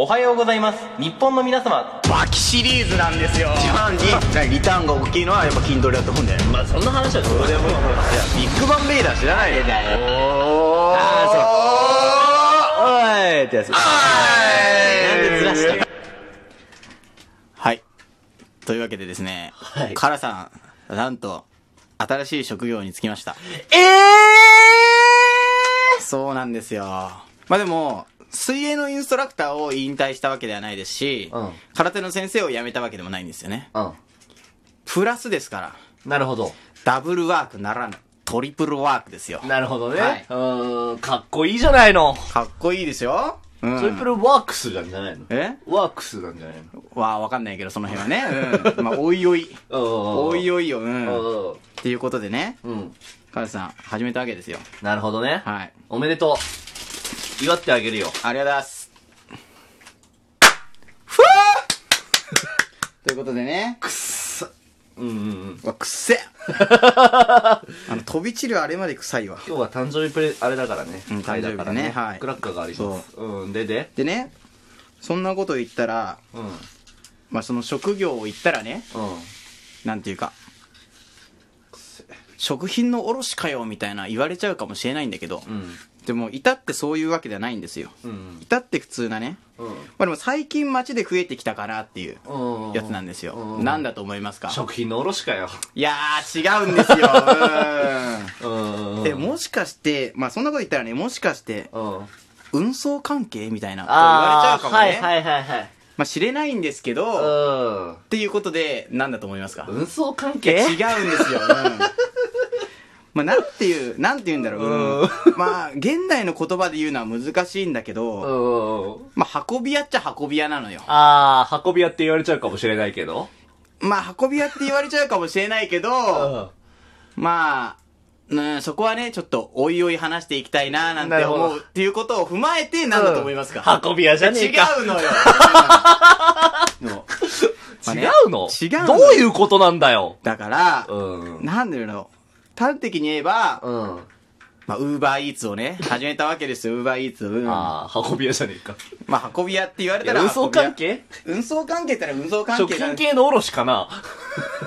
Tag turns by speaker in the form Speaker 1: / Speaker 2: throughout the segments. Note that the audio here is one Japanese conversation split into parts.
Speaker 1: おはようございます。日本の皆様。
Speaker 2: バキシリーズなんですよ。
Speaker 3: 一番に。リターンが大きいのはやっぱ筋トレだと思うんだよね
Speaker 1: まあそんな話はどうでもいい
Speaker 3: ビッグバンベイダー知らない？よ
Speaker 1: だよ
Speaker 3: あそうおいってやつ
Speaker 1: なんでずらした
Speaker 2: はいというわけでですね、
Speaker 1: はい
Speaker 2: カラさんなんと新しい職業に就きました
Speaker 1: ええ
Speaker 2: そうなんですよまあでも水泳のインストラクターを引退したわけではないですし、
Speaker 1: うん。
Speaker 2: 空手の先生を辞めたわけでもないんですよね。
Speaker 1: ー、
Speaker 2: プラスですから
Speaker 1: うんなるほど。
Speaker 2: ダブルワークならぬトリプルワークですよ。
Speaker 1: なるほどね、
Speaker 2: はい。う
Speaker 1: ーん。かっこいいじゃないの。
Speaker 2: かっこいいですよ、うん、
Speaker 1: トリプルワークスなんじゃないの？
Speaker 2: え？
Speaker 1: ワークスなんじゃないの？
Speaker 2: わあわかんないけどその辺はね。うん。まあおいおい。お
Speaker 1: お
Speaker 2: いおいよ。うん。
Speaker 1: お
Speaker 2: っていうことでね。
Speaker 1: うん。
Speaker 2: カラさん始めたわけですよ。
Speaker 1: なるほどね。
Speaker 2: はい。
Speaker 1: おめでとう祝ってあげるよ。
Speaker 2: ありがとうございます。ということでね。
Speaker 1: くっさうんうんうん。
Speaker 2: くっせ。あの飛び散るあれまで臭いわ。
Speaker 1: 今日は誕生日プレあれだからね、
Speaker 2: うん誕生日でね。はい。
Speaker 1: クラッカーがあります。う。んでで。
Speaker 2: でねそんなこと言ったら
Speaker 1: うん。うん
Speaker 2: まあその職業を言ったらねなんていうか食品の卸かよみたいな言われちゃうかもしれないんだけど、
Speaker 1: うん
Speaker 2: でも至ってそういうわけではないんですよ。
Speaker 1: うん
Speaker 2: 至って普通なね。
Speaker 1: うん。
Speaker 2: まあでも最近街で増えてきたかなっていう
Speaker 1: うん
Speaker 2: やつなんですよ。
Speaker 1: うん
Speaker 2: なんだと思いますか？
Speaker 1: 食品の卸かよ。
Speaker 2: いやー違うんですよ。
Speaker 1: うん
Speaker 2: うんえもしかしてまあそんなこと言ったらねもしかして
Speaker 1: うん。
Speaker 2: 運送関係みたいな言われちゃ
Speaker 1: あ
Speaker 2: うかもね、
Speaker 1: あはいはいはいはい。
Speaker 2: まあ知れないんですけど、
Speaker 1: うん。
Speaker 2: っていうことでなんだと思いますか？
Speaker 1: 運送関
Speaker 2: 違
Speaker 1: 係
Speaker 2: うんですよ、うんまあなんていうなんて言うんだろう、うん。まあ現代の言葉で言うのは難しいんだけど、
Speaker 1: うん。
Speaker 2: まあ運び屋っちゃ運び屋なのよ。
Speaker 1: ああ運び屋って言われちゃうかもしれないけど。
Speaker 2: まあ運び屋って言われちゃうかもしれないけど、まあ、うん、そこはね、ちょっと、おいおい話していきたいな、なんて思うっていうことを踏まえて、なんだと思いますか、
Speaker 1: 運び屋じゃねえか。
Speaker 2: 違うのよ。
Speaker 1: 違うの？
Speaker 2: 違うの
Speaker 1: どういうことなんだよ。
Speaker 2: だから、
Speaker 1: うん。
Speaker 2: なんだろう。の、端的に言えば、
Speaker 1: うん。
Speaker 2: まあ、ウーバーイーツをね、始めたわけですよ、ウーバーイーツ。うん、ま
Speaker 1: ああ運び屋じゃねえか。
Speaker 2: あ、運び屋って言われたら、
Speaker 1: 運送関係？
Speaker 2: 運送関係ったら運送関
Speaker 1: 食
Speaker 2: 係だ。
Speaker 1: 品系の卸かな？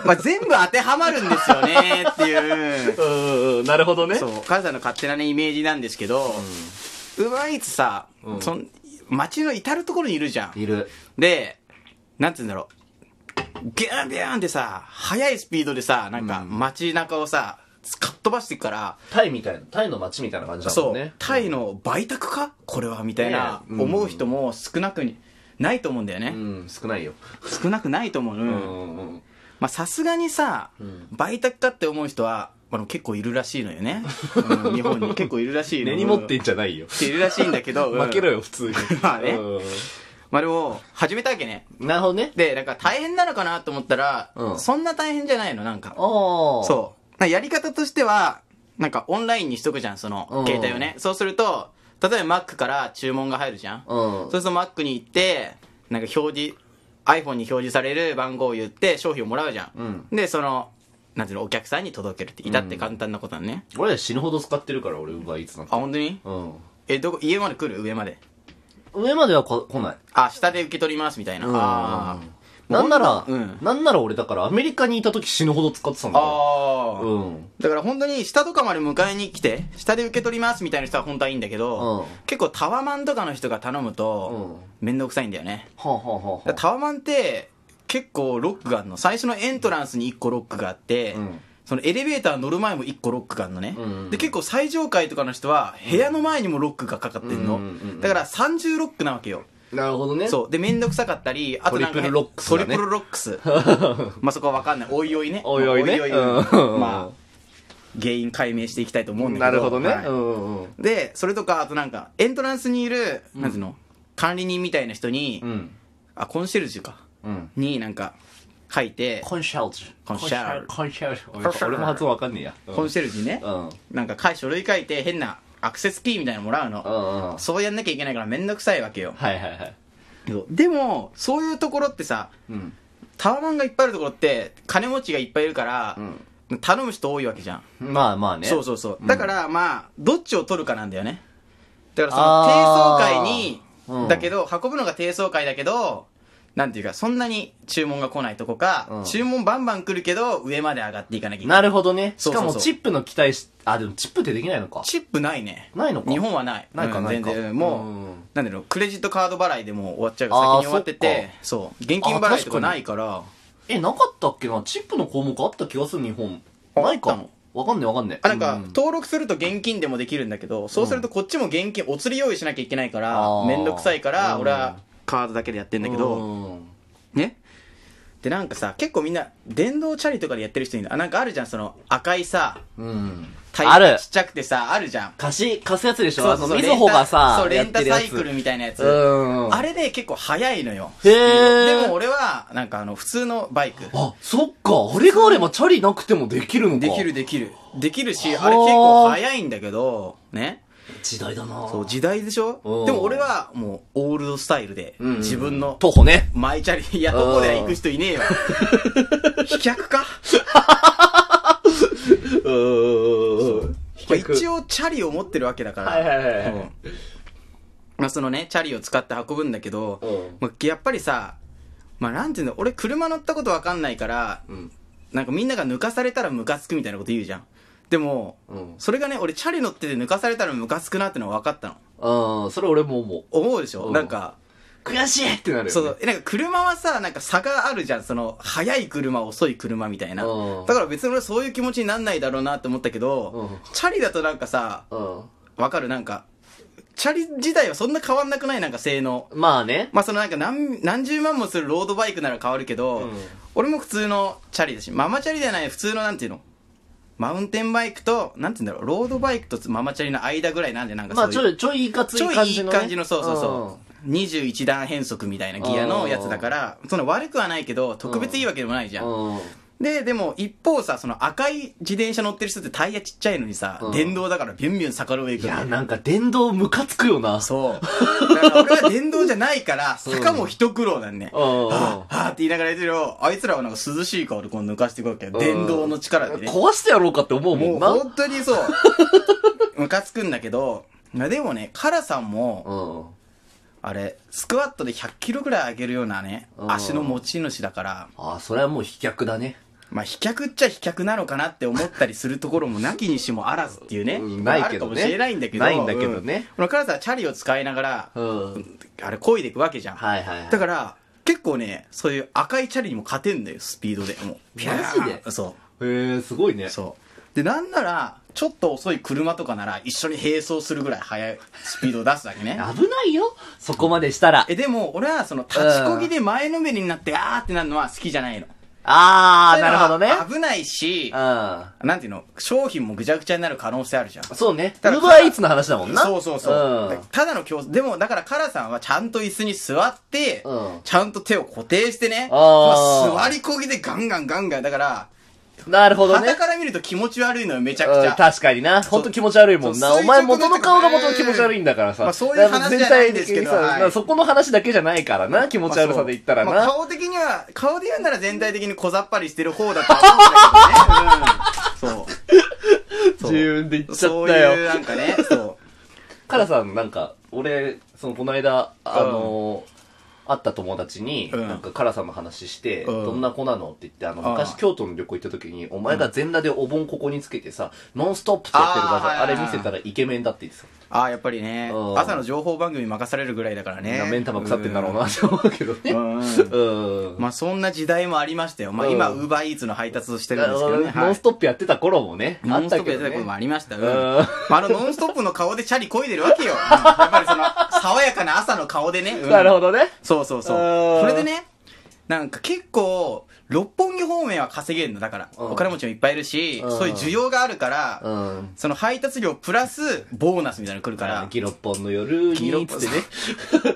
Speaker 2: まあ、全部当てはまるんですよね、っていう。
Speaker 1: うんなるほどね。
Speaker 2: そう、母さんの勝手なね、イメージなんですけど、ウーバーイーツさ、
Speaker 1: うん。
Speaker 2: そん街の至るところにいるじゃん。
Speaker 1: いる。
Speaker 2: で、なんつうんだろう。ビューンビューンってさ、速いスピードでさ、なんか街中をさ、かっ飛ばしていくから、
Speaker 1: タイみたいなタイの街みたいな感じだも
Speaker 2: そう、
Speaker 1: ん。ね
Speaker 2: タイの売卓か？これはみたいな、思う人も少なくに、ないと思うんだよね。
Speaker 1: うん。少ないよ。
Speaker 2: 少なくないと思う。う
Speaker 1: うんんうん。
Speaker 2: まあさすがにさ、
Speaker 1: ん。
Speaker 2: 売卓かって思う人は、まあ、でも結構いるらしいのよね。うん。日本に。結構いるらしいの。
Speaker 1: 根に持ってんじゃないよ。
Speaker 2: いるらしいんだけど、うん。
Speaker 1: 負けろよ普通に。
Speaker 2: まあね。
Speaker 1: う
Speaker 2: まあでも、始めたわけね。
Speaker 1: んなるほどね。
Speaker 2: で、なんか大変なのかなと思ったら、
Speaker 1: うん。
Speaker 2: そんな大変じゃないの、なんか。そう。やり方としては、なんかオンラインにしとくじゃん、その
Speaker 1: うん、
Speaker 2: 携帯をね。そうすると、例えば Mac から注文が入るじゃん。
Speaker 1: うん
Speaker 2: そうすると Mac に行って、なんか表示、iPhone に表示される番号を言って商品をもらうじゃん。
Speaker 1: うん
Speaker 2: で、その、なんていうの、お客さんに届けるって、至って簡単なことなのね。
Speaker 1: 俺ら死ぬほど使ってるから俺ウーバーイーツなん
Speaker 2: あ、
Speaker 1: て
Speaker 2: 本当に？
Speaker 1: うん
Speaker 2: え、どこ、家まで来る？上まで。
Speaker 1: 上まではこ来ない
Speaker 2: あ、下で受け取りますみたいな。あー
Speaker 1: なんなら、
Speaker 2: うん
Speaker 1: なんなら俺だからアメリカにいた時死ぬほど使ってたんだよ。
Speaker 2: あー。
Speaker 1: うん。
Speaker 2: だから本当に下とかまで迎えに来て、下で受け取りますみたいな人は本当はいいんだけど、
Speaker 1: うん
Speaker 2: 結構タワマンとかの人が頼むと、めんどくさいんだよね。
Speaker 1: はあ、はあはあ
Speaker 2: タワマンって、結構ロックがあるの。最初のエントランスに1個ロックがあって、
Speaker 1: うん
Speaker 2: そのエレベーター乗る前も1個ロックがあるのね、
Speaker 1: うん
Speaker 2: で、結構最上階とかの人は、部屋の前にもロックがかかってんの。だから三重ロックなわけよ。
Speaker 1: なるほどね。
Speaker 2: そう。で、めんどくさかったり、あとなんか、
Speaker 1: トリプルロックスだね
Speaker 2: triple locks。まあそこはわかんない。おいおいね。
Speaker 1: おいおいね
Speaker 2: まあ、原因解明していきたいと思うんだけど。
Speaker 1: なるほどね。
Speaker 2: で、それとか、あとなんか、エントランスにいる、なんていうの、管理人みたいな人に、
Speaker 1: うん。
Speaker 2: あ、コンシェルジュか。
Speaker 1: うん。
Speaker 2: になんか、書いて、
Speaker 1: コンシャルジュ。
Speaker 2: コンシャル
Speaker 1: コンシャルジュ。俺も発音わかんねえや。
Speaker 2: コンシェルジュにね、
Speaker 1: うん。
Speaker 2: なんか書い書類書いて変なアクセスキーみたいなのもらうの。
Speaker 1: うんうん。
Speaker 2: そうやんなきゃいけないからめんどくさいわけよ。
Speaker 1: はいはいはい。
Speaker 2: でも、そういうところってさ、
Speaker 1: うん。
Speaker 2: タワマンがいっぱいあるところって、金持ちがいっぱいいるから、頼む人多いわけじゃん。
Speaker 1: まあまあね。
Speaker 2: そうそうそう。だから、まあ、どっちを取るかなんだよね。だからその、低層階に
Speaker 1: うん
Speaker 2: だけど、運ぶのが低層階だけど、なんていうか、そんなに注文が来ないとこか、
Speaker 1: うん
Speaker 2: 注文バンバン来るけど、上まで上がっていかなきゃいけない。
Speaker 1: なるほどね。し
Speaker 2: そうそうそう
Speaker 1: かもチップの期待し、あ、でもチップってできないのか。
Speaker 2: チップないね。
Speaker 1: ないのか
Speaker 2: 日本はない。うん
Speaker 1: ないかないか
Speaker 2: 全然。うんもう、
Speaker 1: うん
Speaker 2: なんだろう、クレジットカード払いでもう終わっちゃうよ
Speaker 1: あー
Speaker 2: 先に終わってて、そう。現金払いとかないから、
Speaker 1: え、なかったっけな？チップの項目あった気がする、日本。ないか
Speaker 2: あったの？
Speaker 1: わかんねえわかんねえ。
Speaker 2: あ、なんか、
Speaker 1: う
Speaker 2: 登録すると現金でもできるんだけど、そうするとこっちも現金、お釣り用意しなきゃいけないから
Speaker 1: あ、ー
Speaker 2: めんどくさいから、
Speaker 1: うん
Speaker 2: 俺はカードだけでやってんだけど、
Speaker 1: うん
Speaker 2: ね？で、なんかさ、結構みんな、電動チャリとかでやってる人いるの？あ、なんかあるじゃん、その、赤いさ、
Speaker 1: うん。
Speaker 2: タイ
Speaker 1: ある
Speaker 2: ちっちゃくてさ、あるじゃん。
Speaker 1: 貸し、貸すやつでしょ？
Speaker 2: そうそう
Speaker 1: みずほがさ、
Speaker 2: そう、レンタサイクルみたいなやつ。
Speaker 1: うん。
Speaker 2: あれで結構速いのよ。
Speaker 1: へー
Speaker 2: でも俺は、なんかあの、普通のバイク。
Speaker 1: あ、そっか。あれがあればチャリなくてもできるのか。
Speaker 2: できる。できる。できるし、
Speaker 1: はあ
Speaker 2: あれ結構速いんだけど、ね？
Speaker 1: 時代だな。
Speaker 2: そう、時代でしょ？
Speaker 1: うん。
Speaker 2: でも俺はもう、オールドスタイルで、
Speaker 1: うん。
Speaker 2: 自分の
Speaker 1: 徒歩ね。
Speaker 2: マイチャリ、いや、どこで行く人いねえよ。飛脚か？一応チャリを持ってるわけだから。
Speaker 1: はいはいはい
Speaker 2: まあそのね、チャリを使って運ぶんだけど、
Speaker 1: うん。
Speaker 2: まあやっぱりさ、まあなんていうの、俺車乗ったことわかんないから、
Speaker 1: うん。
Speaker 2: なんかみんなが抜かされたらムカつくみたいなこと言うじゃん。でも、
Speaker 1: うん
Speaker 2: それがね、俺チャリ乗ってて抜かされたらムカつくなってのは分かったの。
Speaker 1: うん。それ俺も思う。
Speaker 2: 思うでしょ、
Speaker 1: うん
Speaker 2: なんか、
Speaker 1: 悔しいってなるよ、ね。
Speaker 2: そうそう、えなんか車はさ、なんか差があるじゃん。その、速い車、遅い車みたいな。
Speaker 1: うん
Speaker 2: だから別に俺そういう気持ちになんないだろうなって思ったけど、
Speaker 1: うん
Speaker 2: チャリだとなんかさ、
Speaker 1: う
Speaker 2: わかる？なんか、チャリ自体はそんな変わんなくない？なんか性能。
Speaker 1: ん。まあね。
Speaker 2: まあそのなんか何、何十万もするロードバイクなら変わるけど、
Speaker 1: うん
Speaker 2: 俺も普通のチャリだし、ママチャリじゃない普通のなんていうの？マウンテンバイクと、なんていうんだろう、ロードバイクとママチャリの間ぐらいなんで、なんか
Speaker 1: まあ
Speaker 2: そういう
Speaker 1: ちょい、ちょいいかつ
Speaker 2: ちょい
Speaker 1: い感じの、ね。
Speaker 2: いい感じの、そうそうそう。21段変速みたいなギアのやつだから、その悪くはないけど、特別いいわけでもないじゃん。で、でも一方さ、その赤い自転車乗ってる人ってタイヤちっちゃいのにさ、
Speaker 1: うん
Speaker 2: 電動だからビュンビュン坂の上行くの
Speaker 1: いや、なんか電動ムカつくよな。
Speaker 2: そう。だから俺は電動じゃないから、坂も一苦労なんね。
Speaker 1: うんうん
Speaker 2: はぁ、はぁって言いながらやってるよ。あいつらはなんか涼しい顔でこう抜かしていくわけよ。電動の力でね。
Speaker 1: 壊してやろうかって思うも
Speaker 2: もうん
Speaker 1: な。
Speaker 2: 本当にそう。ムカつくんだけど、まあでもね、カラさんも、
Speaker 1: うん。
Speaker 2: あれ、スクワットで100キロぐらい上げるようなね、
Speaker 1: うん
Speaker 2: 足の持ち主だから、
Speaker 1: ああ、それはもう飛脚だね。
Speaker 2: まあ、飛脚っちゃ飛脚なのかなって思ったりするところもなきにしもあらずっていうね。
Speaker 1: うんないけどね
Speaker 2: あるかもしれないんだけど。
Speaker 1: ないんだけどね
Speaker 2: うんこのカラさんはチャリを使いながら、
Speaker 1: うん。
Speaker 2: あれ、漕いでいくわけじゃん。
Speaker 1: はいはいはい。
Speaker 2: だから、結構ね、そういう赤いチャリにも勝てんだよ、スピードで。もう、ピャー
Speaker 1: マジで？
Speaker 2: そ
Speaker 1: へえ、すごいね。
Speaker 2: う。そう。で、なんなら、ちょっと遅い車とかなら一緒に並走するぐらい速いスピードを出すわけね。
Speaker 1: 危ないよ。そこまでしたら。
Speaker 2: え、でも、俺はその、立ちこぎで前のめりになって、あーってなるのは好きじゃないの。
Speaker 1: ああ、なるほどね。
Speaker 2: 危ないし
Speaker 1: う、ん。
Speaker 2: なんていうの、商品もぐちゃぐちゃになる可能性あるじゃん。
Speaker 1: そうね。ウ
Speaker 2: だから
Speaker 1: ーバーイーツの話だもんな。
Speaker 2: そうそうそう。
Speaker 1: うん。
Speaker 2: ただの競争。でも、だから、カラさんはちゃんと椅子に座って、
Speaker 1: うん
Speaker 2: ちゃんと手を固定してね、
Speaker 1: あー
Speaker 2: まあ座りこぎでガンガンガンガン。だから、
Speaker 1: なるほどね
Speaker 2: 傍。から見ると気持ち悪いのよ、めちゃくちゃ。
Speaker 1: うん、確かにな。ほんと気持ち悪いもんな。
Speaker 2: そう
Speaker 1: お前元の顔が元の気持ち悪いんだからさ。
Speaker 2: まあそういう話じゃないんですけど
Speaker 1: そこの話だけじゃないからな。気持ち悪さで言ったらな。
Speaker 2: 顔的には、顔で言うなら全体的に小ざっぱりしてる方だとは思うんだけどね。うん。そう。
Speaker 1: 自分で言っちゃ
Speaker 2: そう
Speaker 1: ったよ。
Speaker 2: いう、なんかね、そう。
Speaker 1: カラさん、なんか、俺、その、この間、あのー会った友達に、
Speaker 2: うん
Speaker 1: なんか、カラさんの話して、
Speaker 2: うん
Speaker 1: どんな子なのって言って、あの、
Speaker 2: ああ
Speaker 1: 昔京都の旅行行った時に、お前が全裸でお盆ここにつけてさ、ノンストップってやってる画像、
Speaker 2: ああ
Speaker 1: あれ見せたらイケメンだって言ってた。
Speaker 2: ああ、やっぱりね
Speaker 1: う、ん
Speaker 2: 朝の情報番組任されるぐらいだからね。
Speaker 1: な目ん玉腐ってんだろうなって思うけどね。
Speaker 2: うん。うん。
Speaker 1: うん。
Speaker 2: まあそんな時代もありましたよ。まあ今、
Speaker 1: うん
Speaker 2: ウーバーイーツの配達をしてるんですけどね。
Speaker 1: ノンストップやってた頃もね、
Speaker 2: ノンストップやってた
Speaker 1: ね
Speaker 2: こともありました。うん。
Speaker 1: うん
Speaker 2: まああのノンストップの顔でチャリ漕いでるわけよ。うんやっぱりその、爽やかな朝の顔でね。うん
Speaker 1: なるほどね。
Speaker 2: そうそうそう。
Speaker 1: うん
Speaker 2: それでね、なんか結構、六本木方面は稼げるの。だから、
Speaker 1: うん
Speaker 2: お金持ちもいっぱいいるし、
Speaker 1: うん
Speaker 2: そういう需要があるから、
Speaker 1: うん。
Speaker 2: その配達料プラス、ボーナスみたいなの来るから、
Speaker 1: ギロッポンの夜
Speaker 2: ギロッポン
Speaker 1: につってね。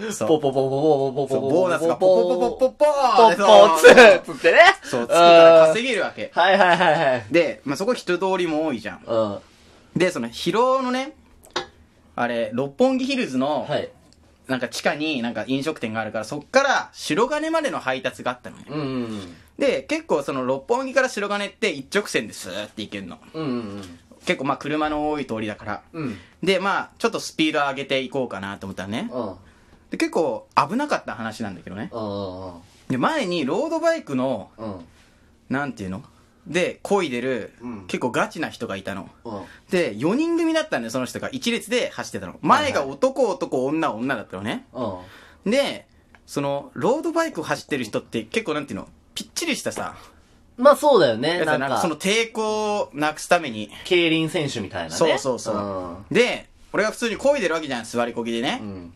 Speaker 1: ポポポポポポポ
Speaker 2: そう
Speaker 1: ポ
Speaker 2: ボーナスがポポポポポポ
Speaker 1: ポ
Speaker 2: ー
Speaker 1: ポつってね。
Speaker 2: そう、つくから稼げるわけ。
Speaker 1: はいはいはいはい。
Speaker 2: で、まあ、そこ人通りも多いじゃん。
Speaker 1: うん。
Speaker 2: で、その、広尾のね、あれ、六本木ヒルズの、
Speaker 1: はい。
Speaker 2: なんか地下になんか飲食店があるから、そっから白金までの配達があったのね。
Speaker 1: うんうん
Speaker 2: で、結構その六本木から白金って一直線でスーって行けるの。
Speaker 1: うん。うん
Speaker 2: 結構まあ車の多い通りだから。
Speaker 1: うん。うん。
Speaker 2: で、まあ、ちょっとスピード上げていこうかなと思ったらね。
Speaker 1: うん。
Speaker 2: で結構危なかった話なんだけどね。
Speaker 1: うん。
Speaker 2: で、前にロードバイクの、
Speaker 1: うん。
Speaker 2: なんていうの？で、漕いでる、
Speaker 1: うん
Speaker 2: 結構ガチな人がいたの。
Speaker 1: うん。
Speaker 2: で、4人組だったんだよ、その人が。一列で走ってたの。前が男、男、女、女だったのね。
Speaker 1: うん。
Speaker 2: で、その、ロードバイクを走ってる人って結構なんていうのぴっちりしたさ、
Speaker 1: まあそうだよね。なんか、
Speaker 2: その抵抗をなくすために。
Speaker 1: 競輪選手みたいなね。
Speaker 2: そうそうそう。で、俺が普通に漕いでるわけじゃん、座りこぎでね。
Speaker 1: うん。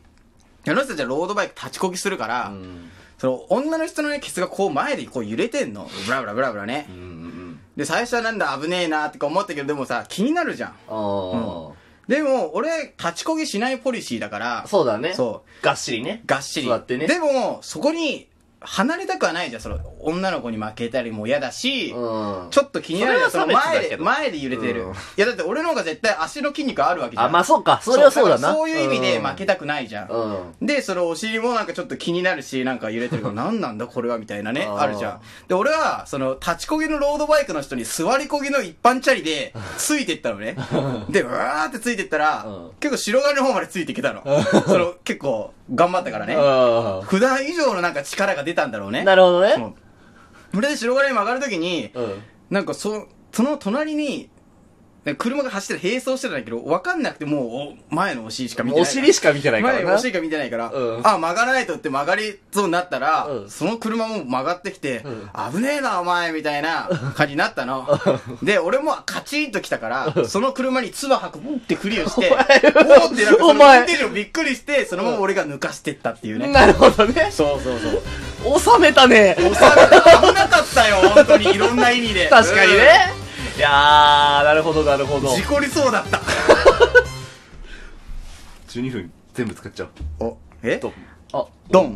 Speaker 2: あの人たちはロードバイク立ちこぎするから、
Speaker 1: うん。
Speaker 2: その女の人のね、ケツがこう前でこう揺れてんの。ブラブラブラブラね
Speaker 1: う。ん。
Speaker 2: で、最初はなんだ危ねえなってか思ったけど、でもさ、気になるじゃん。
Speaker 1: ああ。
Speaker 2: でも、俺、立ちこぎしないポリシーだから、
Speaker 1: そうだね。
Speaker 2: そう。
Speaker 1: がっしりね。
Speaker 2: がっしり。
Speaker 1: 座ってね
Speaker 2: でも、そこに、離れたくはないじゃん、その、女の子に負けたりも嫌だし、
Speaker 1: うん。
Speaker 2: ちょっと気になるじゃん、そ
Speaker 1: そ
Speaker 2: の前で、
Speaker 1: れは差別だけど
Speaker 2: 前で揺れてる。
Speaker 1: うん
Speaker 2: いや、だって俺の方が絶対足の筋肉あるわけじゃん。
Speaker 1: あ、まあそうか。それはそうだな。
Speaker 2: そういう意味で負けたくないじゃん。
Speaker 1: うん。
Speaker 2: で、そのお尻もなんかちょっと気になるし、なんか揺れてるから、何なんだこれはみたいなね、
Speaker 1: あー
Speaker 2: あるじゃん。で、俺は、その、立ちこぎのロードバイクの人に座りこぎの一般チャリで、ついてったのね。で、うわーってついてったら、
Speaker 1: うん
Speaker 2: 結構白金の方までついてきたの。その、結構、頑張ったからね。
Speaker 1: う
Speaker 2: 普段以上のなんか力が出たんだろうね。
Speaker 1: ん。なるほどね。
Speaker 2: それで白金に曲がるときに、
Speaker 1: うん。
Speaker 2: なんかそ、その隣に、車が走って並走してたんだけど、わかんなくてもうお、前のお尻しか見てない。
Speaker 1: お尻しか見てないからな。
Speaker 2: 前のお尻しか見てないから、
Speaker 1: うん
Speaker 2: あ、曲がらないとって曲がりそうになったら、
Speaker 1: うん
Speaker 2: その車も曲がってきて、
Speaker 1: うん
Speaker 2: 危ねえな、お前、みたいな感じになったの。で、俺もカチンと来たから、その車に唾吐く、ブンってクリアして、おーってなんかその運転手もびっくりして、そのまま俺が抜かしてったっていうね。
Speaker 1: なるほどね。
Speaker 2: そうそうそう。
Speaker 1: 収めたね。
Speaker 2: 押された危なかったよ、本当に、いろんな意味で。
Speaker 1: 確かにね。いやー、なるほど、なるほど
Speaker 2: うん。。事故りそうだった。
Speaker 1: 12分全部使っちゃう。
Speaker 2: お、え？
Speaker 1: と。あ、
Speaker 2: ドン。